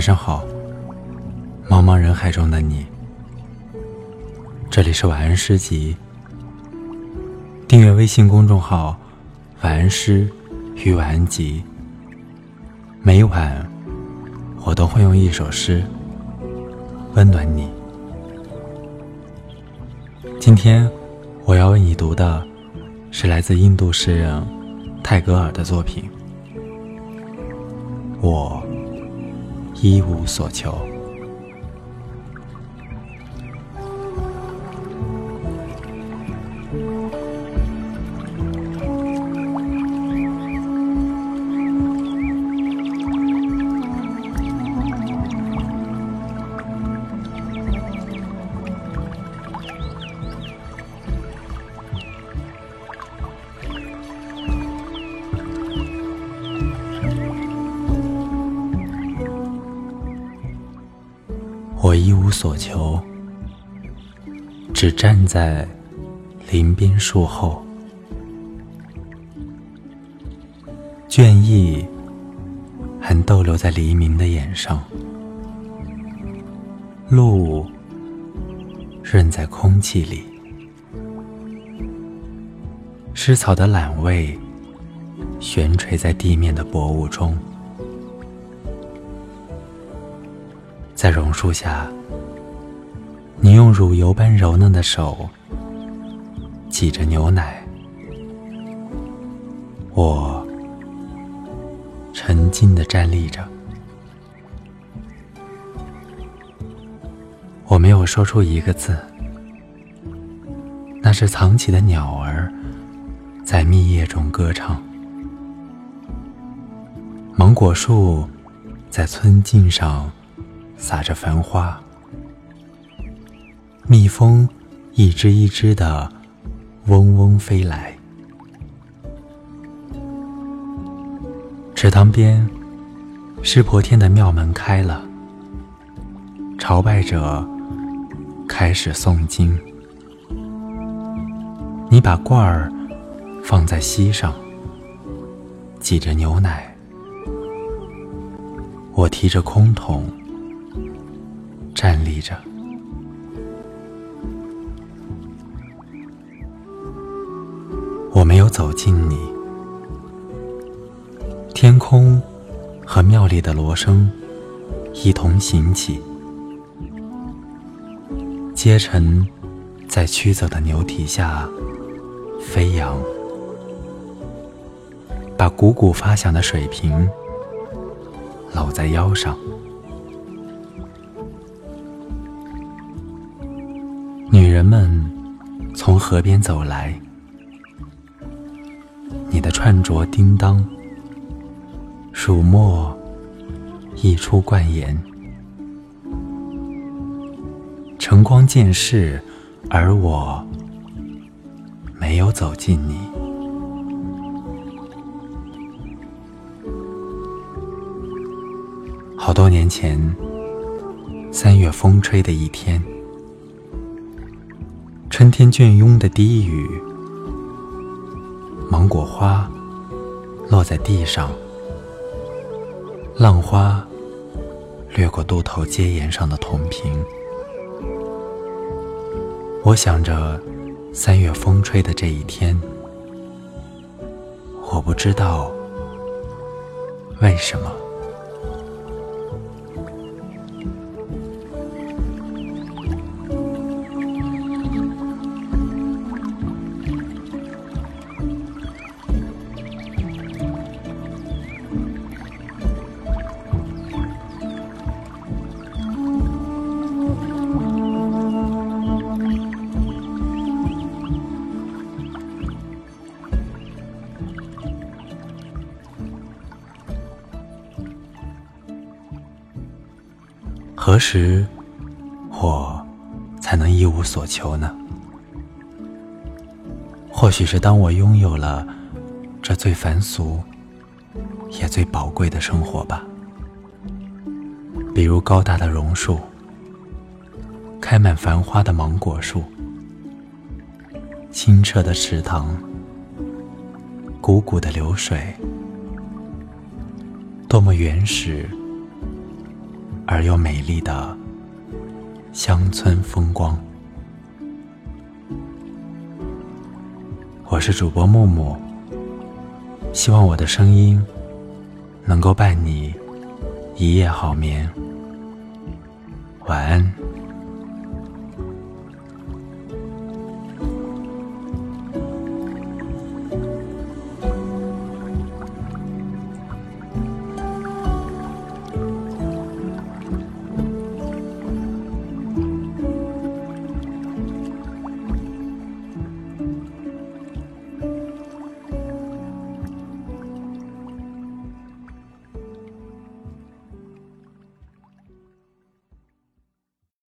晚上好，茫茫人海中的你。这里是晚安诗集。订阅微信公众号“晚安诗与晚安集”，每晚我都会用一首诗温暖你。今天我要为你读的是来自印度诗人泰戈尔的作品。我一无所求。我一无所求，只站在林边树后，倦意还逗留在黎明的眼上，路润在空气里，湿草的懒味悬垂在地面的薄雾中。在榕树下，你用乳油般柔嫩的手挤着牛奶，我沉静地站立着。我没有说出一个字，那是藏起的鸟儿在密叶中歌唱。芒果树在村径上。洒着繁花，蜜蜂一只一只的嗡嗡飞来。池塘边，湿婆天的庙门开了，朝拜者开始诵经。你把罐儿放在膝上，挤着牛奶，我提着空桶。站立着，我没有走近你。天空和庙里的锣声一同行起，阶尘在驱走的牛蹄下飞扬，把汩汩发响的水瓶搂在腰上。人们从河边走来，你的穿着叮当，蜀墨溢出冠言，晨光渐逝，而我没有走近你。好多年前，三月风吹的一天。春天倦慵的低语，芒果花落在地上，浪花掠过渡头街沿上的铜瓶。我想着三月风吹的这一天，我不知道为什么。何时，我才能一无所求呢？或许是当我拥有了这最凡俗也最宝贵的生活吧。比如高大的榕树，开满繁花的芒果树，清澈的池塘，汩汩的流水，多么原始！而又美丽的乡村风光。我是主播木木，希望我的声音能够伴你一夜好眠。晚安。